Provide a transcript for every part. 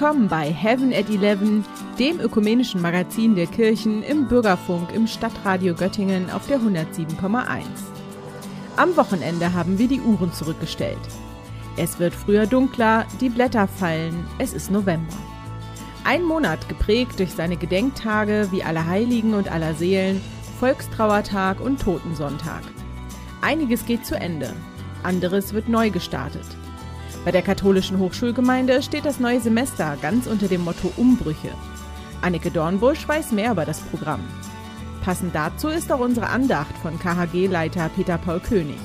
willkommen bei Heaven at Eleven, dem ökumenischen Magazin der Kirchen im Bürgerfunk im Stadtradio Göttingen auf der 107,1. Am Wochenende haben wir die Uhren zurückgestellt. Es wird früher dunkler, die Blätter fallen, es ist November. Ein Monat geprägt durch seine Gedenktage wie Allerheiligen und Allerseelen, Volkstrauertag und Totensonntag. Einiges geht zu Ende, anderes wird neu gestartet. Bei der katholischen Hochschulgemeinde steht das neue Semester ganz unter dem Motto Umbrüche. Annike Dornbusch weiß mehr über das Programm. Passend dazu ist auch unsere Andacht von KHG-Leiter Peter Paul König.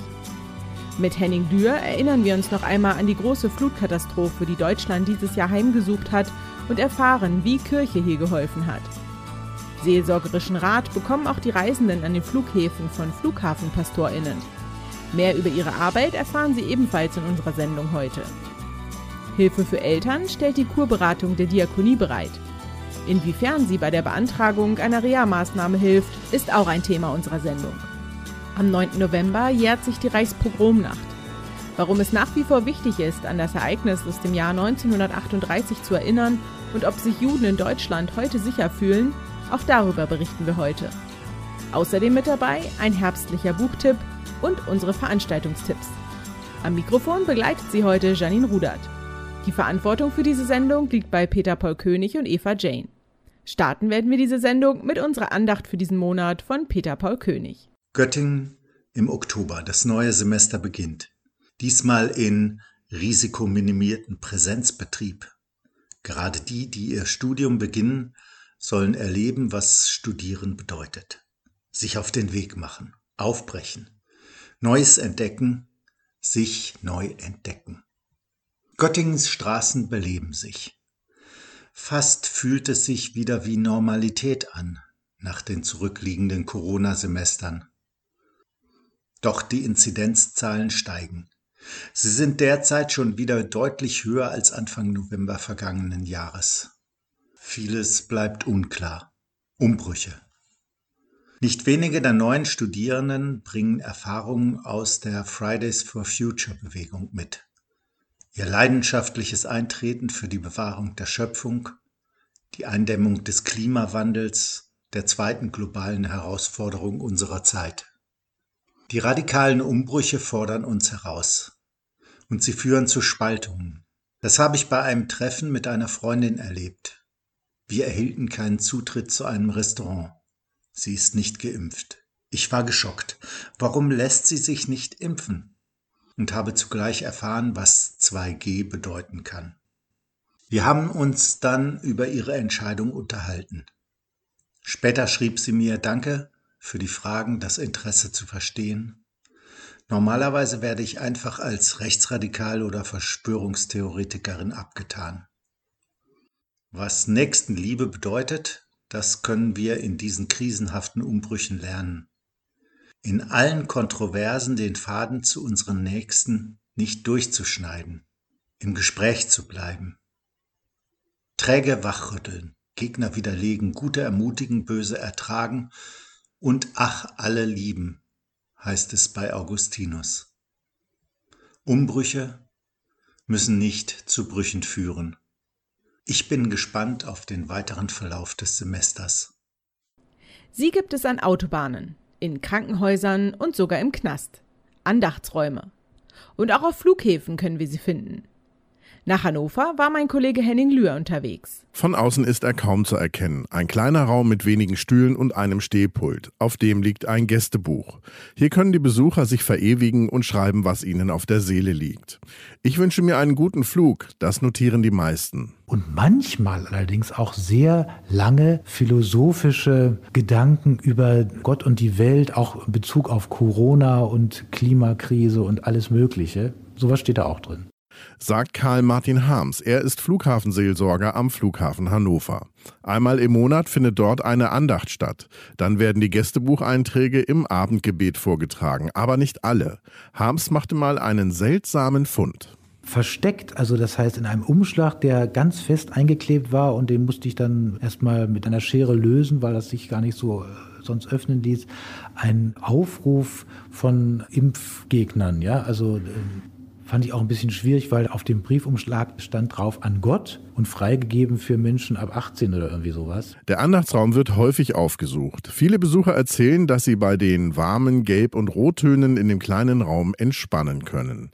Mit Henning Dürr erinnern wir uns noch einmal an die große Flutkatastrophe, die Deutschland dieses Jahr heimgesucht hat und erfahren, wie Kirche hier geholfen hat. Seelsorgerischen Rat bekommen auch die Reisenden an den Flughäfen von Flughafenpastorinnen. Mehr über ihre Arbeit erfahren Sie ebenfalls in unserer Sendung heute. Hilfe für Eltern stellt die Kurberatung der Diakonie bereit. Inwiefern sie bei der Beantragung einer Reha-Maßnahme hilft, ist auch ein Thema unserer Sendung. Am 9. November jährt sich die Reichspogromnacht. Warum es nach wie vor wichtig ist, an das Ereignis aus dem Jahr 1938 zu erinnern und ob sich Juden in Deutschland heute sicher fühlen, auch darüber berichten wir heute. Außerdem mit dabei ein herbstlicher Buchtipp und unsere Veranstaltungstipps. Am Mikrofon begleitet sie heute Janine Rudert. Die Verantwortung für diese Sendung liegt bei Peter Paul König und Eva Jane. Starten werden wir diese Sendung mit unserer Andacht für diesen Monat von Peter Paul König. Göttingen im Oktober. Das neue Semester beginnt. Diesmal in risikominimierten Präsenzbetrieb. Gerade die, die ihr Studium beginnen, sollen erleben, was Studieren bedeutet. Sich auf den Weg machen, aufbrechen, Neues entdecken, sich neu entdecken. Göttingens Straßen beleben sich. Fast fühlt es sich wieder wie Normalität an nach den zurückliegenden Corona-Semestern. Doch die Inzidenzzahlen steigen. Sie sind derzeit schon wieder deutlich höher als Anfang November vergangenen Jahres. Vieles bleibt unklar. Umbrüche, nicht wenige der neuen Studierenden bringen Erfahrungen aus der Fridays for Future Bewegung mit. Ihr leidenschaftliches Eintreten für die Bewahrung der Schöpfung, die Eindämmung des Klimawandels, der zweiten globalen Herausforderung unserer Zeit. Die radikalen Umbrüche fordern uns heraus. Und sie führen zu Spaltungen. Das habe ich bei einem Treffen mit einer Freundin erlebt. Wir erhielten keinen Zutritt zu einem Restaurant. Sie ist nicht geimpft. Ich war geschockt. Warum lässt sie sich nicht impfen? Und habe zugleich erfahren, was 2G bedeuten kann. Wir haben uns dann über ihre Entscheidung unterhalten. Später schrieb sie mir Danke für die Fragen, das Interesse zu verstehen. Normalerweise werde ich einfach als Rechtsradikal oder Verschwörungstheoretikerin abgetan. Was Nächstenliebe bedeutet, das können wir in diesen krisenhaften Umbrüchen lernen. In allen Kontroversen den Faden zu unseren Nächsten nicht durchzuschneiden, im Gespräch zu bleiben. Träge wachrütteln, Gegner widerlegen, Gute ermutigen, Böse ertragen und ach alle lieben, heißt es bei Augustinus. Umbrüche müssen nicht zu Brüchen führen. Ich bin gespannt auf den weiteren Verlauf des Semesters. Sie gibt es an Autobahnen, in Krankenhäusern und sogar im Knast. Andachtsräume. Und auch auf Flughäfen können wir sie finden. Nach Hannover war mein Kollege Henning Lühr unterwegs. Von außen ist er kaum zu erkennen. Ein kleiner Raum mit wenigen Stühlen und einem Stehpult. Auf dem liegt ein Gästebuch. Hier können die Besucher sich verewigen und schreiben, was ihnen auf der Seele liegt. Ich wünsche mir einen guten Flug. Das notieren die meisten. Und manchmal allerdings auch sehr lange philosophische Gedanken über Gott und die Welt, auch in Bezug auf Corona und Klimakrise und alles Mögliche. Sowas steht da auch drin sagt Karl Martin Harms. Er ist Flughafenseelsorger am Flughafen Hannover. Einmal im Monat findet dort eine Andacht statt. Dann werden die Gästebucheinträge im Abendgebet vorgetragen, aber nicht alle. Harms machte mal einen seltsamen Fund versteckt, also das heißt in einem Umschlag, der ganz fest eingeklebt war und den musste ich dann erstmal mit einer Schere lösen, weil das sich gar nicht so äh, sonst öffnen ließ, ein Aufruf von Impfgegnern, ja, also ähm, Fand ich auch ein bisschen schwierig, weil auf dem Briefumschlag stand drauf an Gott und freigegeben für Menschen ab 18 oder irgendwie sowas. Der Andachtsraum wird häufig aufgesucht. Viele Besucher erzählen, dass sie bei den warmen Gelb- und Rottönen in dem kleinen Raum entspannen können.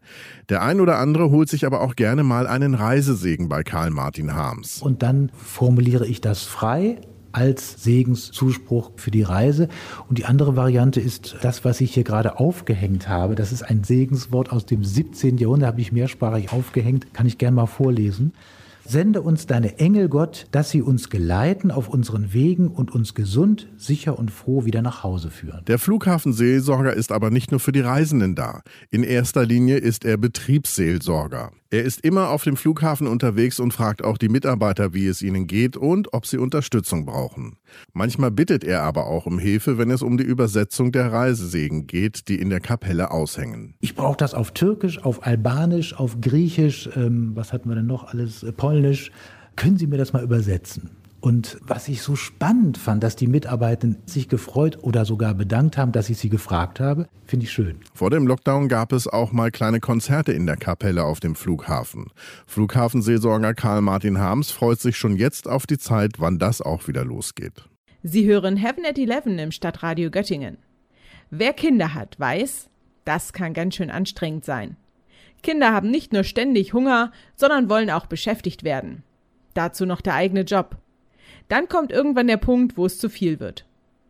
Der ein oder andere holt sich aber auch gerne mal einen Reisesegen bei Karl Martin Harms. Und dann formuliere ich das frei als Segenszuspruch für die Reise. Und die andere Variante ist das, was ich hier gerade aufgehängt habe. Das ist ein Segenswort aus dem 17. Jahrhundert, habe ich mehrsprachig aufgehängt, kann ich gerne mal vorlesen. Sende uns deine Engel, Gott, dass sie uns geleiten auf unseren Wegen und uns gesund, sicher und froh wieder nach Hause führen. Der Flughafenseelsorger ist aber nicht nur für die Reisenden da. In erster Linie ist er Betriebsseelsorger. Er ist immer auf dem Flughafen unterwegs und fragt auch die Mitarbeiter, wie es ihnen geht und ob sie Unterstützung brauchen. Manchmal bittet er aber auch um Hilfe, wenn es um die Übersetzung der Reisesegen geht, die in der Kapelle aushängen. Ich brauche das auf Türkisch, auf Albanisch, auf Griechisch, ähm, was hatten wir denn noch alles, äh, Polnisch. Können Sie mir das mal übersetzen? Und was ich so spannend fand, dass die Mitarbeitenden sich gefreut oder sogar bedankt haben, dass ich sie gefragt habe, finde ich schön. Vor dem Lockdown gab es auch mal kleine Konzerte in der Kapelle auf dem Flughafen. Flughafenseelsorger Karl Martin Harms freut sich schon jetzt auf die Zeit, wann das auch wieder losgeht. Sie hören Heaven at Eleven im Stadtradio Göttingen. Wer Kinder hat, weiß, das kann ganz schön anstrengend sein. Kinder haben nicht nur ständig Hunger, sondern wollen auch beschäftigt werden. Dazu noch der eigene Job. Dann kommt irgendwann der Punkt, wo es zu viel wird.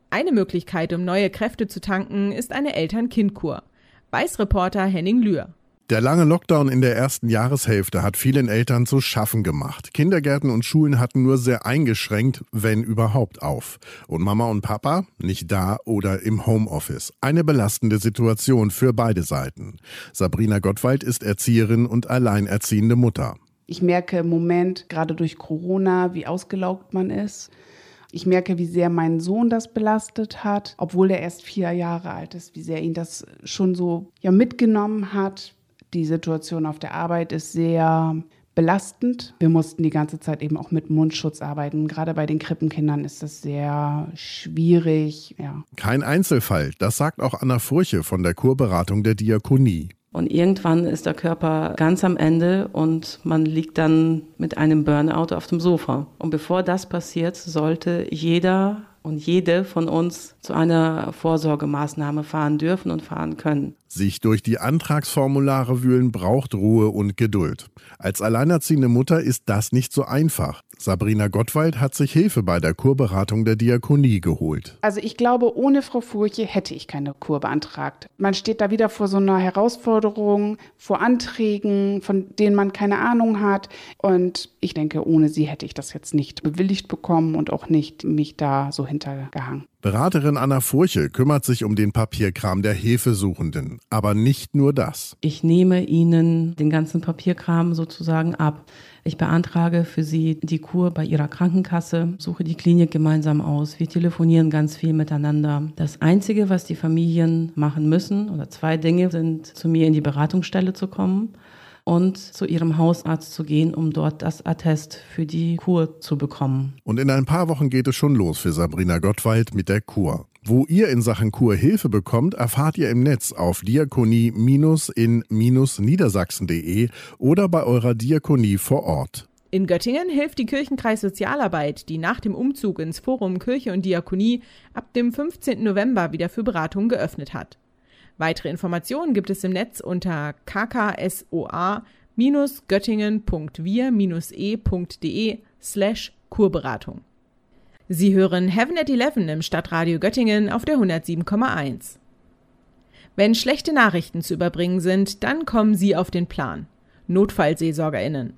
Eine Möglichkeit, um neue Kräfte zu tanken, ist eine Eltern-Kind-Kur. Weiß Reporter Henning Lühr. Der lange Lockdown in der ersten Jahreshälfte hat vielen Eltern zu schaffen gemacht. Kindergärten und Schulen hatten nur sehr eingeschränkt, wenn überhaupt, auf. Und Mama und Papa nicht da oder im Homeoffice. Eine belastende Situation für beide Seiten. Sabrina Gottwald ist Erzieherin und alleinerziehende Mutter. Ich merke im Moment, gerade durch Corona, wie ausgelaugt man ist. Ich merke, wie sehr mein Sohn das belastet hat, obwohl er erst vier Jahre alt ist, wie sehr ihn das schon so ja, mitgenommen hat. Die Situation auf der Arbeit ist sehr belastend. Wir mussten die ganze Zeit eben auch mit Mundschutz arbeiten. Gerade bei den Krippenkindern ist das sehr schwierig. Ja. Kein Einzelfall, das sagt auch Anna Furche von der Kurberatung der Diakonie. Und irgendwann ist der Körper ganz am Ende und man liegt dann mit einem Burnout auf dem Sofa. Und bevor das passiert, sollte jeder und jede von uns zu einer Vorsorgemaßnahme fahren dürfen und fahren können. Sich durch die Antragsformulare wühlen braucht Ruhe und Geduld. Als alleinerziehende Mutter ist das nicht so einfach. Sabrina Gottwald hat sich Hilfe bei der Kurberatung der Diakonie geholt. Also ich glaube, ohne Frau Furche hätte ich keine Kur beantragt. Man steht da wieder vor so einer Herausforderung, vor Anträgen, von denen man keine Ahnung hat. Und ich denke, ohne sie hätte ich das jetzt nicht bewilligt bekommen und auch nicht mich da so hintergehangen. Beraterin Anna Furche kümmert sich um den Papierkram der Hilfesuchenden, aber nicht nur das. Ich nehme ihnen den ganzen Papierkram sozusagen ab. Ich beantrage für sie die Kur bei ihrer Krankenkasse, suche die Klinik gemeinsam aus. Wir telefonieren ganz viel miteinander. Das Einzige, was die Familien machen müssen, oder zwei Dinge, sind zu mir in die Beratungsstelle zu kommen und zu ihrem Hausarzt zu gehen, um dort das Attest für die Kur zu bekommen. Und in ein paar Wochen geht es schon los für Sabrina Gottwald mit der Kur. Wo ihr in Sachen Kur Hilfe bekommt, erfahrt ihr im Netz auf diakonie-in-niedersachsen.de oder bei eurer Diakonie vor Ort. In Göttingen hilft die Kirchenkreis Sozialarbeit, die nach dem Umzug ins Forum Kirche und Diakonie ab dem 15. November wieder für Beratung geöffnet hat. Weitere Informationen gibt es im Netz unter kksoa-göttingen.wir-e.de slash Kurberatung. Sie hören Heaven at Eleven im Stadtradio Göttingen auf der 107,1. Wenn schlechte Nachrichten zu überbringen sind, dann kommen Sie auf den Plan. NotfallseelsorgerInnen.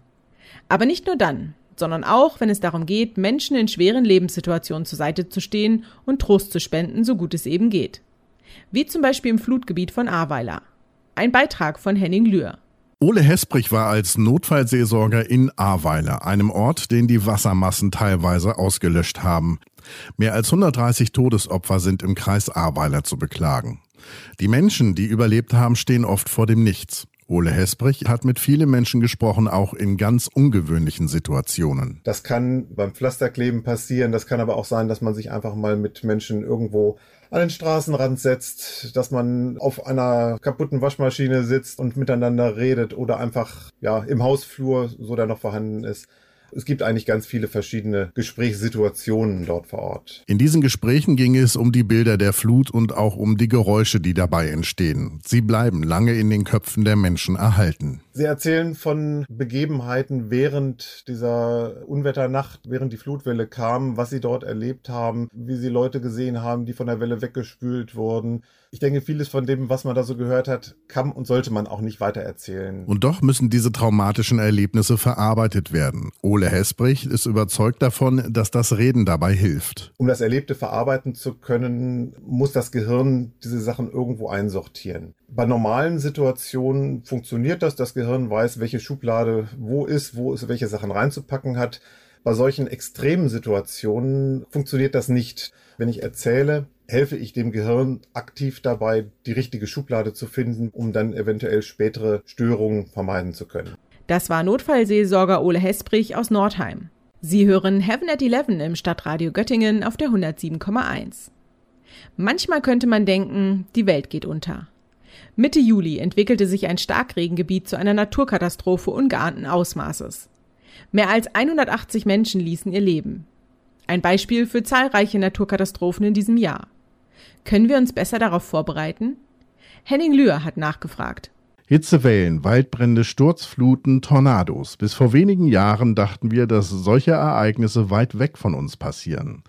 Aber nicht nur dann, sondern auch, wenn es darum geht, Menschen in schweren Lebenssituationen zur Seite zu stehen und Trost zu spenden, so gut es eben geht wie zum Beispiel im Flutgebiet von Ahrweiler. Ein Beitrag von Henning Lühr. Ole Hesprich war als Notfallseelsorger in Ahrweiler, einem Ort, den die Wassermassen teilweise ausgelöscht haben. Mehr als 130 Todesopfer sind im Kreis Ahrweiler zu beklagen. Die Menschen, die überlebt haben, stehen oft vor dem Nichts. Ole Hesbrich hat mit vielen Menschen gesprochen, auch in ganz ungewöhnlichen Situationen. Das kann beim Pflasterkleben passieren, das kann aber auch sein, dass man sich einfach mal mit Menschen irgendwo an den Straßenrand setzt, dass man auf einer kaputten Waschmaschine sitzt und miteinander redet oder einfach ja im Hausflur, so der noch vorhanden ist, es gibt eigentlich ganz viele verschiedene Gesprächssituationen dort vor Ort. In diesen Gesprächen ging es um die Bilder der Flut und auch um die Geräusche, die dabei entstehen. Sie bleiben lange in den Köpfen der Menschen erhalten. Sie erzählen von Begebenheiten während dieser Unwetternacht, während die Flutwelle kam, was sie dort erlebt haben, wie sie Leute gesehen haben, die von der Welle weggespült wurden. Ich denke, vieles von dem, was man da so gehört hat, kann und sollte man auch nicht weiter erzählen. Und doch müssen diese traumatischen Erlebnisse verarbeitet werden. Ole Hesbrich ist überzeugt davon, dass das Reden dabei hilft. Um das Erlebte verarbeiten zu können, muss das Gehirn diese Sachen irgendwo einsortieren. Bei normalen Situationen funktioniert das. Das Gehirn weiß, welche Schublade wo ist, wo es welche Sachen reinzupacken hat. Bei solchen extremen Situationen funktioniert das nicht. Wenn ich erzähle, helfe ich dem Gehirn aktiv dabei, die richtige Schublade zu finden, um dann eventuell spätere Störungen vermeiden zu können. Das war Notfallseelsorger Ole Hesprich aus Nordheim. Sie hören Heaven at 11 im Stadtradio Göttingen auf der 107,1. Manchmal könnte man denken, die Welt geht unter. Mitte Juli entwickelte sich ein Starkregengebiet zu einer Naturkatastrophe ungeahnten Ausmaßes. Mehr als 180 Menschen ließen ihr Leben. Ein Beispiel für zahlreiche Naturkatastrophen in diesem Jahr. Können wir uns besser darauf vorbereiten? Henning Lühr hat nachgefragt. Hitzewellen, Waldbrände, Sturzfluten, Tornados. Bis vor wenigen Jahren dachten wir, dass solche Ereignisse weit weg von uns passieren.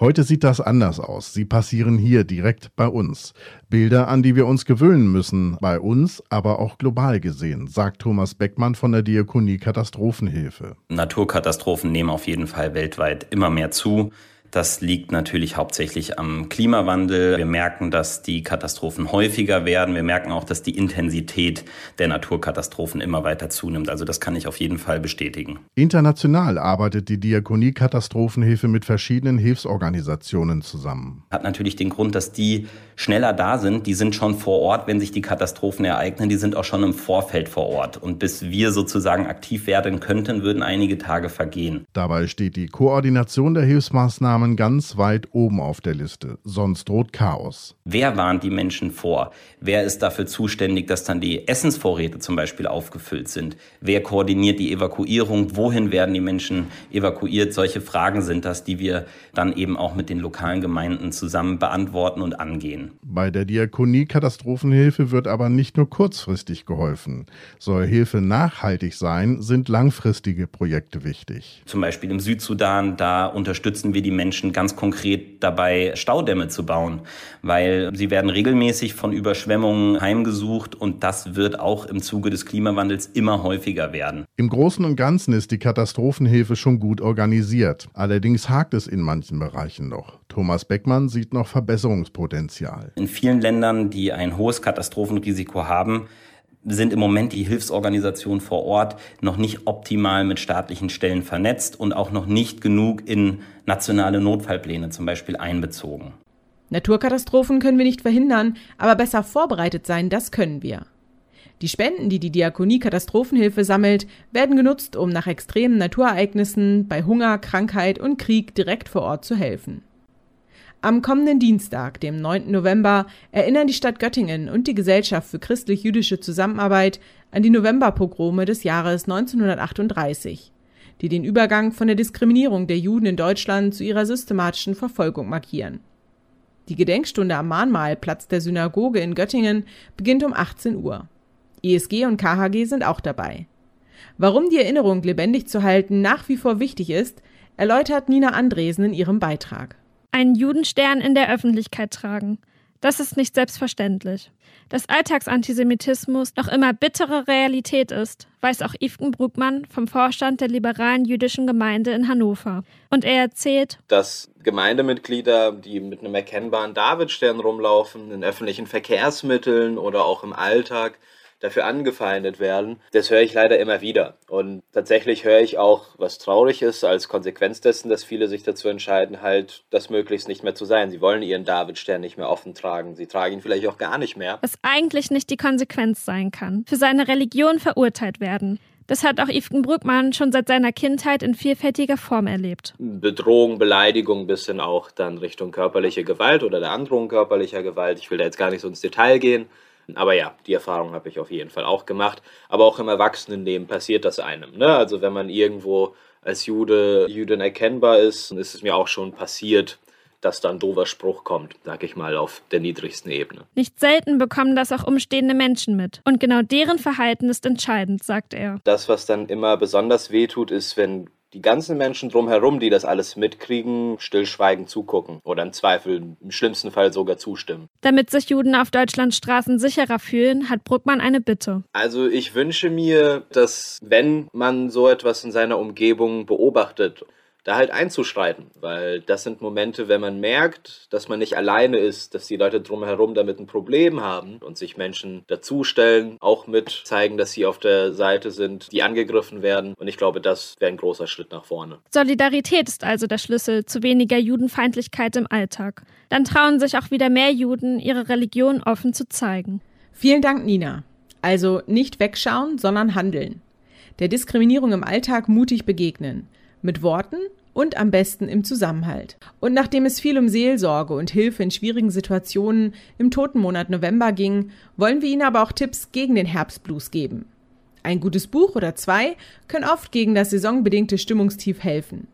Heute sieht das anders aus. Sie passieren hier direkt bei uns. Bilder, an die wir uns gewöhnen müssen, bei uns, aber auch global gesehen, sagt Thomas Beckmann von der Diakonie Katastrophenhilfe. Naturkatastrophen nehmen auf jeden Fall weltweit immer mehr zu. Das liegt natürlich hauptsächlich am Klimawandel. Wir merken, dass die Katastrophen häufiger werden. Wir merken auch, dass die Intensität der Naturkatastrophen immer weiter zunimmt. Also das kann ich auf jeden Fall bestätigen. International arbeitet die Diakonie Katastrophenhilfe mit verschiedenen Hilfsorganisationen zusammen. Hat natürlich den Grund, dass die schneller da sind. Die sind schon vor Ort, wenn sich die Katastrophen ereignen. Die sind auch schon im Vorfeld vor Ort. Und bis wir sozusagen aktiv werden könnten, würden einige Tage vergehen. Dabei steht die Koordination der Hilfsmaßnahmen Namen ganz weit oben auf der Liste. Sonst droht Chaos. Wer warnt die Menschen vor? Wer ist dafür zuständig, dass dann die Essensvorräte zum Beispiel aufgefüllt sind? Wer koordiniert die Evakuierung? Wohin werden die Menschen evakuiert? Solche Fragen sind das, die wir dann eben auch mit den lokalen Gemeinden zusammen beantworten und angehen. Bei der Diakonie Katastrophenhilfe wird aber nicht nur kurzfristig geholfen. Soll Hilfe nachhaltig sein, sind langfristige Projekte wichtig. Zum Beispiel im Südsudan, da unterstützen wir die Menschen Menschen ganz konkret dabei, Staudämme zu bauen, weil sie werden regelmäßig von Überschwemmungen heimgesucht und das wird auch im Zuge des Klimawandels immer häufiger werden. Im Großen und Ganzen ist die Katastrophenhilfe schon gut organisiert. Allerdings hakt es in manchen Bereichen noch. Thomas Beckmann sieht noch Verbesserungspotenzial. In vielen Ländern, die ein hohes Katastrophenrisiko haben, sind im Moment die Hilfsorganisationen vor Ort noch nicht optimal mit staatlichen Stellen vernetzt und auch noch nicht genug in nationale Notfallpläne zum Beispiel einbezogen. Naturkatastrophen können wir nicht verhindern, aber besser vorbereitet sein, das können wir. Die Spenden, die die Diakonie Katastrophenhilfe sammelt, werden genutzt, um nach extremen Naturereignissen bei Hunger, Krankheit und Krieg direkt vor Ort zu helfen. Am kommenden Dienstag, dem 9. November, erinnern die Stadt Göttingen und die Gesellschaft für christlich-jüdische Zusammenarbeit an die Novemberpogrome des Jahres 1938, die den Übergang von der Diskriminierung der Juden in Deutschland zu ihrer systematischen Verfolgung markieren. Die Gedenkstunde am Mahnmalplatz der Synagoge in Göttingen beginnt um 18 Uhr. ESG und KHG sind auch dabei. Warum die Erinnerung lebendig zu halten nach wie vor wichtig ist, erläutert Nina Andresen in ihrem Beitrag einen Judenstern in der Öffentlichkeit tragen. Das ist nicht selbstverständlich. Dass Alltagsantisemitismus noch immer bittere Realität ist, weiß auch Yvken Bruckmann vom Vorstand der liberalen jüdischen Gemeinde in Hannover. Und er erzählt, dass Gemeindemitglieder, die mit einem erkennbaren Davidstern rumlaufen, in öffentlichen Verkehrsmitteln oder auch im Alltag, dafür angefeindet werden. Das höre ich leider immer wieder. Und tatsächlich höre ich auch, was traurig ist, als Konsequenz dessen, dass viele sich dazu entscheiden, halt das möglichst nicht mehr zu sein. Sie wollen ihren Davidstern nicht mehr offen tragen. Sie tragen ihn vielleicht auch gar nicht mehr. Was eigentlich nicht die Konsequenz sein kann. Für seine Religion verurteilt werden. Das hat auch Yvgen Brückmann schon seit seiner Kindheit in vielfältiger Form erlebt. Bedrohung, Beleidigung bis hin auch dann Richtung körperliche Gewalt oder der Androhung körperlicher Gewalt. Ich will da jetzt gar nicht so ins Detail gehen. Aber ja, die Erfahrung habe ich auf jeden Fall auch gemacht. Aber auch im Erwachsenenleben passiert das einem. Ne? Also wenn man irgendwo als Jude, Jüdin erkennbar ist, ist es mir auch schon passiert, dass da ein doofer Spruch kommt, sag ich mal, auf der niedrigsten Ebene. Nicht selten bekommen das auch umstehende Menschen mit. Und genau deren Verhalten ist entscheidend, sagt er. Das, was dann immer besonders wehtut, ist, wenn die ganzen Menschen drumherum, die das alles mitkriegen, stillschweigend zugucken oder im Zweifel im schlimmsten Fall sogar zustimmen. Damit sich Juden auf Deutschlands Straßen sicherer fühlen, hat Bruckmann eine Bitte. Also ich wünsche mir, dass wenn man so etwas in seiner Umgebung beobachtet da halt einzuschreiten, weil das sind Momente, wenn man merkt, dass man nicht alleine ist, dass die Leute drumherum damit ein Problem haben und sich Menschen dazustellen, auch mit zeigen, dass sie auf der Seite sind, die angegriffen werden. Und ich glaube, das wäre ein großer Schritt nach vorne. Solidarität ist also der Schlüssel zu weniger Judenfeindlichkeit im Alltag. Dann trauen sich auch wieder mehr Juden, ihre Religion offen zu zeigen. Vielen Dank, Nina. Also nicht wegschauen, sondern handeln. Der Diskriminierung im Alltag mutig begegnen. Mit Worten und am besten im Zusammenhalt. Und nachdem es viel um Seelsorge und Hilfe in schwierigen Situationen im Totenmonat November ging, wollen wir Ihnen aber auch Tipps gegen den Herbstblues geben. Ein gutes Buch oder zwei können oft gegen das saisonbedingte Stimmungstief helfen.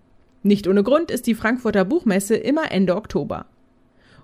Nicht ohne Grund ist die Frankfurter Buchmesse immer Ende Oktober.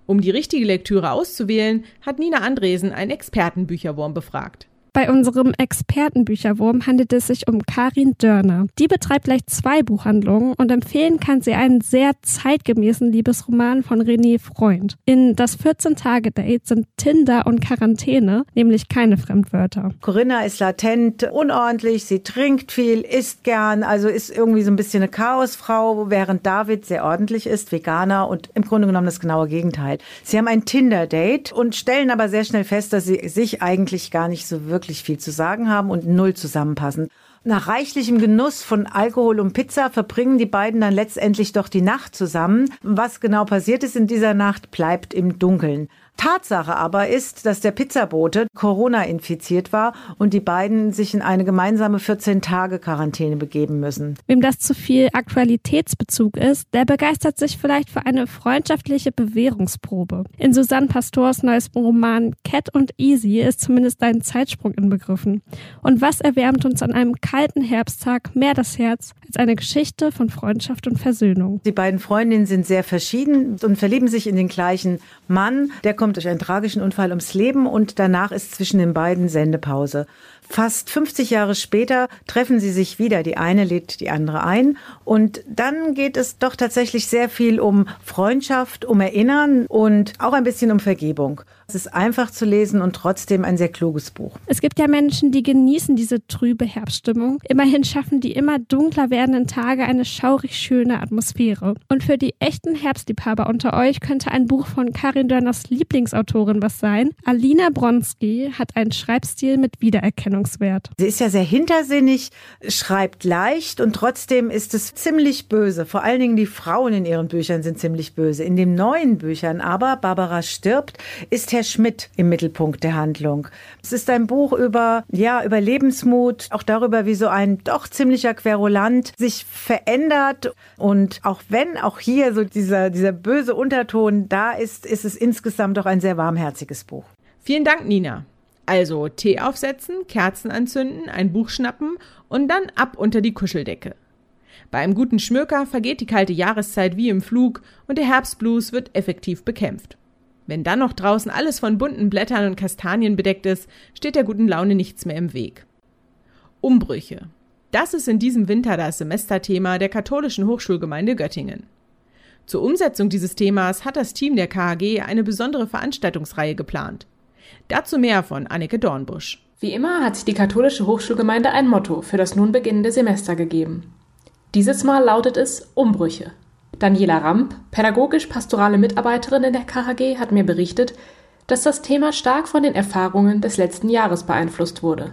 Um die richtige Lektüre auszuwählen, hat Nina Andresen einen Expertenbücherwurm befragt. Bei unserem Expertenbücherwurm handelt es sich um Karin Dörner. Die betreibt gleich zwei Buchhandlungen und empfehlen kann sie einen sehr zeitgemäßen Liebesroman von René Freund. In das 14-Tage-Date sind Tinder und Quarantäne nämlich keine Fremdwörter. Corinna ist latent, unordentlich, sie trinkt viel, isst gern, also ist irgendwie so ein bisschen eine Chaosfrau, während David sehr ordentlich ist, Veganer und im Grunde genommen das genaue Gegenteil. Sie haben ein Tinder-Date und stellen aber sehr schnell fest, dass sie sich eigentlich gar nicht so wirklich wirklich viel zu sagen haben und null zusammenpassen. Nach reichlichem Genuss von Alkohol und Pizza verbringen die beiden dann letztendlich doch die Nacht zusammen. Was genau passiert ist in dieser Nacht, bleibt im Dunkeln. Tatsache aber ist, dass der Pizzabote Corona infiziert war und die beiden sich in eine gemeinsame 14-Tage-Quarantäne begeben müssen. Wem das zu viel Aktualitätsbezug ist, der begeistert sich vielleicht für eine freundschaftliche Bewährungsprobe. In Susanne Pastors neues Roman Cat und Easy ist zumindest ein Zeitsprung inbegriffen. Und was erwärmt uns an einem kalten Herbsttag mehr das Herz als eine Geschichte von Freundschaft und Versöhnung? Die beiden Freundinnen sind sehr verschieden und verlieben sich in den gleichen Mann. Der kommt durch einen tragischen Unfall ums Leben und danach ist zwischen den beiden Sendepause. Fast 50 Jahre später treffen sie sich wieder. Die eine lädt die andere ein. Und dann geht es doch tatsächlich sehr viel um Freundschaft, um Erinnern und auch ein bisschen um Vergebung. Es ist einfach zu lesen und trotzdem ein sehr kluges Buch. Es gibt ja Menschen, die genießen diese trübe Herbststimmung. Immerhin schaffen die immer dunkler werdenden Tage eine schaurig schöne Atmosphäre. Und für die echten Herbstliebhaber unter euch könnte ein Buch von Karin Dörners Lieblingsautorin was sein. Alina Bronski hat einen Schreibstil mit Wiedererkennungswert. Sie ist ja sehr hintersinnig, schreibt leicht und trotzdem ist es ziemlich böse. Vor allen Dingen die Frauen in ihren Büchern sind ziemlich böse. In den neuen Büchern aber, Barbara stirbt, ist Herr Schmidt im Mittelpunkt der Handlung. Es ist ein Buch über, ja, über Lebensmut, auch darüber, wie so ein doch ziemlicher Querulant sich verändert. Und auch wenn auch hier so dieser, dieser böse Unterton da ist, ist es insgesamt doch ein sehr warmherziges Buch. Vielen Dank, Nina. Also Tee aufsetzen, Kerzen anzünden, ein Buch schnappen und dann ab unter die Kuscheldecke. Bei einem guten Schmöker vergeht die kalte Jahreszeit wie im Flug und der Herbstblues wird effektiv bekämpft. Wenn dann noch draußen alles von bunten Blättern und Kastanien bedeckt ist, steht der guten Laune nichts mehr im Weg. Umbrüche. Das ist in diesem Winter das Semesterthema der katholischen Hochschulgemeinde Göttingen. Zur Umsetzung dieses Themas hat das Team der KHG eine besondere Veranstaltungsreihe geplant. Dazu mehr von Anneke Dornbusch. Wie immer hat sich die katholische Hochschulgemeinde ein Motto für das nun beginnende Semester gegeben. Dieses Mal lautet es Umbrüche. Daniela Ramp, pädagogisch-pastorale Mitarbeiterin in der KHG, hat mir berichtet, dass das Thema stark von den Erfahrungen des letzten Jahres beeinflusst wurde.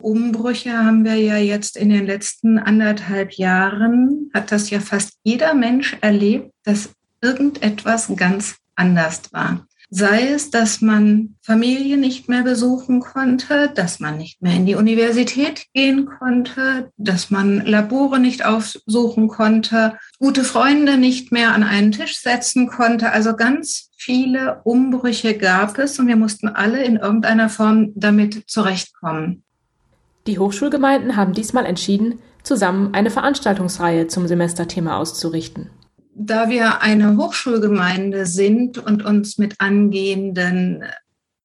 Umbrüche haben wir ja jetzt in den letzten anderthalb Jahren, hat das ja fast jeder Mensch erlebt, dass irgendetwas ganz anders war. Sei es, dass man Familie nicht mehr besuchen konnte, dass man nicht mehr in die Universität gehen konnte, dass man Labore nicht aufsuchen konnte, gute Freunde nicht mehr an einen Tisch setzen konnte. Also ganz viele Umbrüche gab es und wir mussten alle in irgendeiner Form damit zurechtkommen. Die Hochschulgemeinden haben diesmal entschieden, zusammen eine Veranstaltungsreihe zum Semesterthema auszurichten. Da wir eine Hochschulgemeinde sind und uns mit angehenden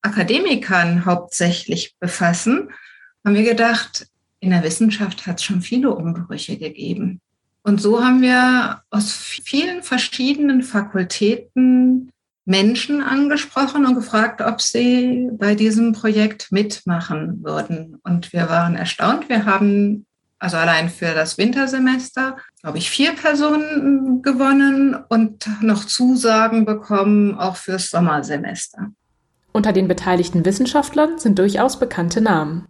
Akademikern hauptsächlich befassen, haben wir gedacht, in der Wissenschaft hat es schon viele Umbrüche gegeben. Und so haben wir aus vielen verschiedenen Fakultäten Menschen angesprochen und gefragt, ob sie bei diesem Projekt mitmachen würden. Und wir waren erstaunt. Wir haben also allein für das Wintersemester, glaube ich, vier Personen gewonnen und noch Zusagen bekommen, auch fürs Sommersemester. Unter den beteiligten Wissenschaftlern sind durchaus bekannte Namen.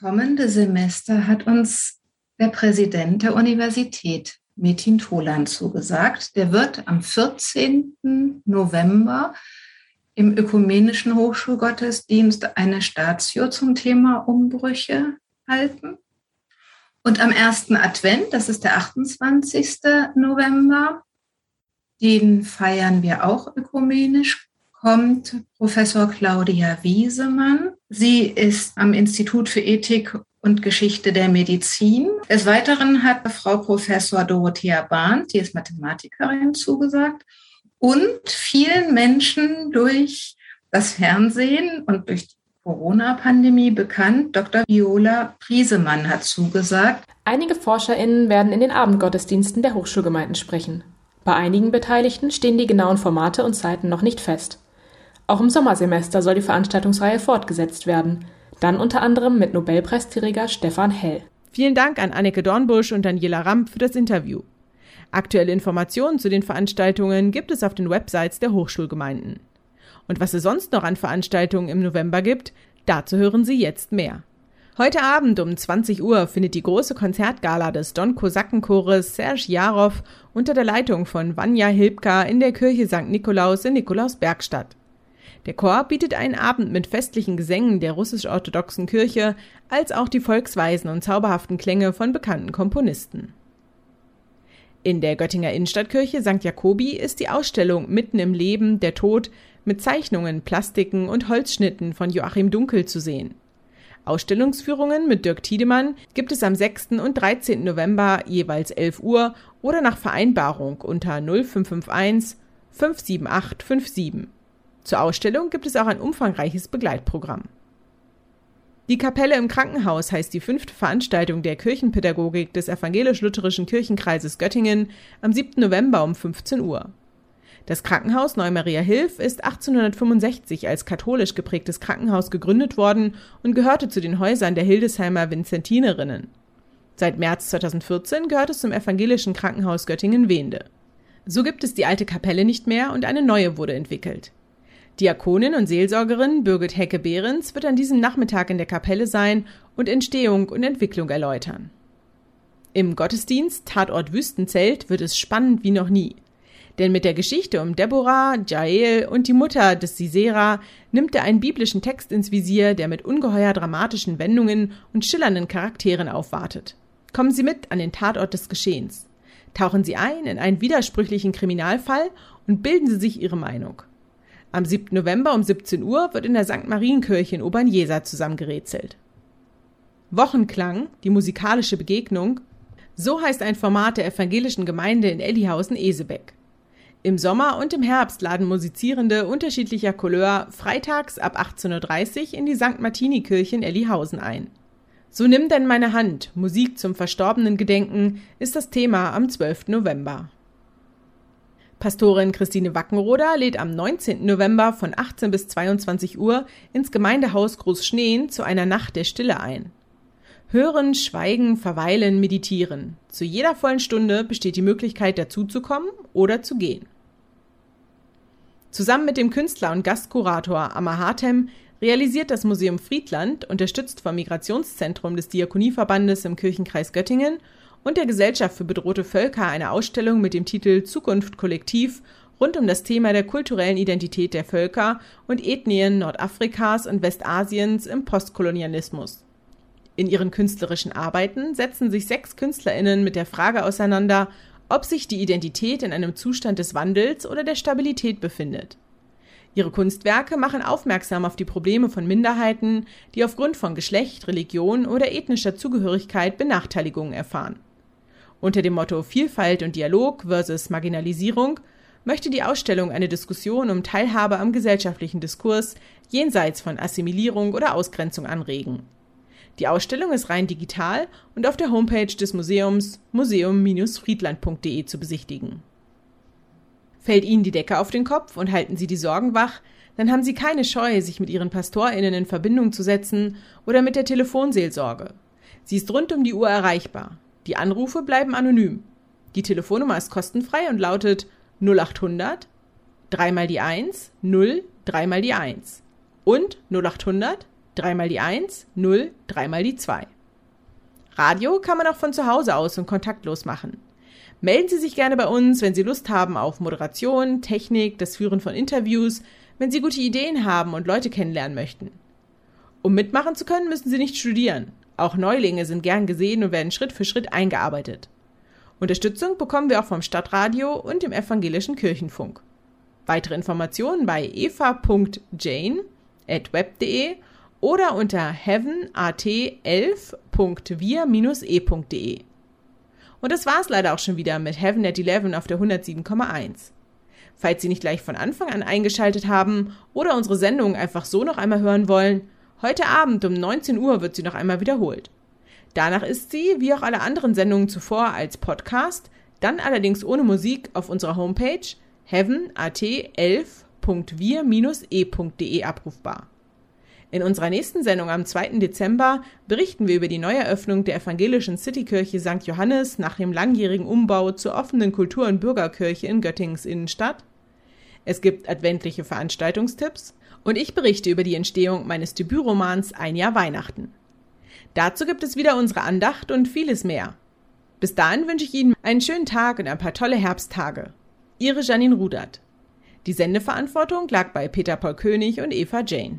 Kommende Semester hat uns der Präsident der Universität Metin Tolan zugesagt. Der wird am 14. November im Ökumenischen Hochschulgottesdienst eine Statio zum Thema Umbrüche halten. Und am ersten Advent, das ist der 28. November, den feiern wir auch ökumenisch, kommt Professor Claudia Wiesemann. Sie ist am Institut für Ethik und Geschichte der Medizin. Des Weiteren hat Frau Professor Dorothea Bahn, die ist Mathematikerin, zugesagt. Und vielen Menschen durch das Fernsehen und durch die Corona-Pandemie bekannt, Dr. Viola Priesemann hat zugesagt. Einige ForscherInnen werden in den Abendgottesdiensten der Hochschulgemeinden sprechen. Bei einigen Beteiligten stehen die genauen Formate und Zeiten noch nicht fest. Auch im Sommersemester soll die Veranstaltungsreihe fortgesetzt werden dann unter anderem mit Nobelpreisträger Stefan Hell. Vielen Dank an Anneke Dornbusch und Daniela Ramp für das Interview. Aktuelle Informationen zu den Veranstaltungen gibt es auf den Websites der Hochschulgemeinden. Und was es sonst noch an Veranstaltungen im November gibt, dazu hören Sie jetzt mehr. Heute Abend um 20 Uhr findet die große Konzertgala des Don Kosakenchores Serge Jarov unter der Leitung von Vanja Hilbka in der Kirche St. Nikolaus in Nikolausberg statt. Der Chor bietet einen Abend mit festlichen Gesängen der russisch-orthodoxen Kirche, als auch die volksweisen und zauberhaften Klänge von bekannten Komponisten. In der Göttinger Innenstadtkirche St. Jakobi ist die Ausstellung Mitten im Leben, der Tod mit Zeichnungen, Plastiken und Holzschnitten von Joachim Dunkel zu sehen. Ausstellungsführungen mit Dirk Tiedemann gibt es am 6. und 13. November jeweils 11 Uhr oder nach Vereinbarung unter 0551 57857. Zur Ausstellung gibt es auch ein umfangreiches Begleitprogramm. Die Kapelle im Krankenhaus heißt die fünfte Veranstaltung der Kirchenpädagogik des Evangelisch-Lutherischen Kirchenkreises Göttingen am 7. November um 15 Uhr. Das Krankenhaus Neumaria Hilf ist 1865 als katholisch geprägtes Krankenhaus gegründet worden und gehörte zu den Häusern der Hildesheimer Vinzentinerinnen. Seit März 2014 gehört es zum evangelischen Krankenhaus Göttingen-Wende. So gibt es die alte Kapelle nicht mehr und eine neue wurde entwickelt. Diakonin und Seelsorgerin Birgit Hecke-Behrens wird an diesem Nachmittag in der Kapelle sein und Entstehung und Entwicklung erläutern. Im Gottesdienst Tatort Wüstenzelt wird es spannend wie noch nie. Denn mit der Geschichte um Deborah, Jael und die Mutter des Sisera nimmt er einen biblischen Text ins Visier, der mit ungeheuer dramatischen Wendungen und schillernden Charakteren aufwartet. Kommen Sie mit an den Tatort des Geschehens. Tauchen Sie ein in einen widersprüchlichen Kriminalfall und bilden Sie sich Ihre Meinung. Am 7. November um 17 Uhr wird in der St. Marienkirche in Obernjesa zusammengerätselt. Wochenklang, die musikalische Begegnung, so heißt ein Format der evangelischen Gemeinde in Ellihausen-Esebeck. Im Sommer und im Herbst laden Musizierende unterschiedlicher Couleur freitags ab 18.30 Uhr in die St. Martini-Kirche in Ellihausen ein. So nimm denn meine Hand, Musik zum verstorbenen Gedenken, ist das Thema am 12. November. Pastorin Christine Wackenroder lädt am 19. November von 18 bis 22 Uhr ins Gemeindehaus Großschneen zu einer Nacht der Stille ein. Hören, schweigen, verweilen, meditieren. Zu jeder vollen Stunde besteht die Möglichkeit dazuzukommen oder zu gehen. Zusammen mit dem Künstler und Gastkurator Amma Hartem realisiert das Museum Friedland, unterstützt vom Migrationszentrum des Diakonieverbandes im Kirchenkreis Göttingen und der Gesellschaft für bedrohte Völker eine Ausstellung mit dem Titel Zukunft Kollektiv rund um das Thema der kulturellen Identität der Völker und Ethnien Nordafrikas und Westasiens im Postkolonialismus. In ihren künstlerischen Arbeiten setzen sich sechs KünstlerInnen mit der Frage auseinander, ob sich die Identität in einem Zustand des Wandels oder der Stabilität befindet. Ihre Kunstwerke machen aufmerksam auf die Probleme von Minderheiten, die aufgrund von Geschlecht, Religion oder ethnischer Zugehörigkeit Benachteiligungen erfahren. Unter dem Motto Vielfalt und Dialog versus Marginalisierung möchte die Ausstellung eine Diskussion um Teilhabe am gesellschaftlichen Diskurs jenseits von Assimilierung oder Ausgrenzung anregen. Die Ausstellung ist rein digital und auf der Homepage des Museums museum-friedland.de zu besichtigen. Fällt Ihnen die Decke auf den Kopf und halten Sie die Sorgen wach, dann haben Sie keine Scheu, sich mit Ihren PastorInnen in Verbindung zu setzen oder mit der Telefonseelsorge. Sie ist rund um die Uhr erreichbar. Die Anrufe bleiben anonym. Die Telefonnummer ist kostenfrei und lautet 0800 3 mal die 1 0 3 mal die 1 und 0800 3 mal die 1 0 3 mal die 2. Radio kann man auch von zu Hause aus und kontaktlos machen. Melden Sie sich gerne bei uns, wenn Sie Lust haben auf Moderation, Technik, das Führen von Interviews, wenn Sie gute Ideen haben und Leute kennenlernen möchten. Um mitmachen zu können, müssen Sie nicht studieren. Auch Neulinge sind gern gesehen und werden Schritt für Schritt eingearbeitet. Unterstützung bekommen wir auch vom Stadtradio und dem evangelischen Kirchenfunk. Weitere Informationen bei eva.jane.web.de oder unter heavenat11.wir-e.de. Und das war's leider auch schon wieder mit Heaven at 11 auf der 107,1. Falls Sie nicht gleich von Anfang an eingeschaltet haben oder unsere Sendung einfach so noch einmal hören wollen, Heute Abend um 19 Uhr wird sie noch einmal wiederholt. Danach ist sie, wie auch alle anderen Sendungen zuvor, als Podcast, dann allerdings ohne Musik auf unserer Homepage heavenat11.wir-e.de abrufbar. In unserer nächsten Sendung am 2. Dezember berichten wir über die Neueröffnung der evangelischen Citykirche St. Johannes nach dem langjährigen Umbau zur offenen Kultur- und Bürgerkirche in Göttingens Innenstadt. Es gibt adventliche Veranstaltungstipps und ich berichte über die Entstehung meines Debütromans Ein Jahr Weihnachten. Dazu gibt es wieder unsere Andacht und vieles mehr. Bis dahin wünsche ich Ihnen einen schönen Tag und ein paar tolle Herbsttage. Ihre Janine Rudert. Die Sendeverantwortung lag bei Peter Paul König und Eva Jane.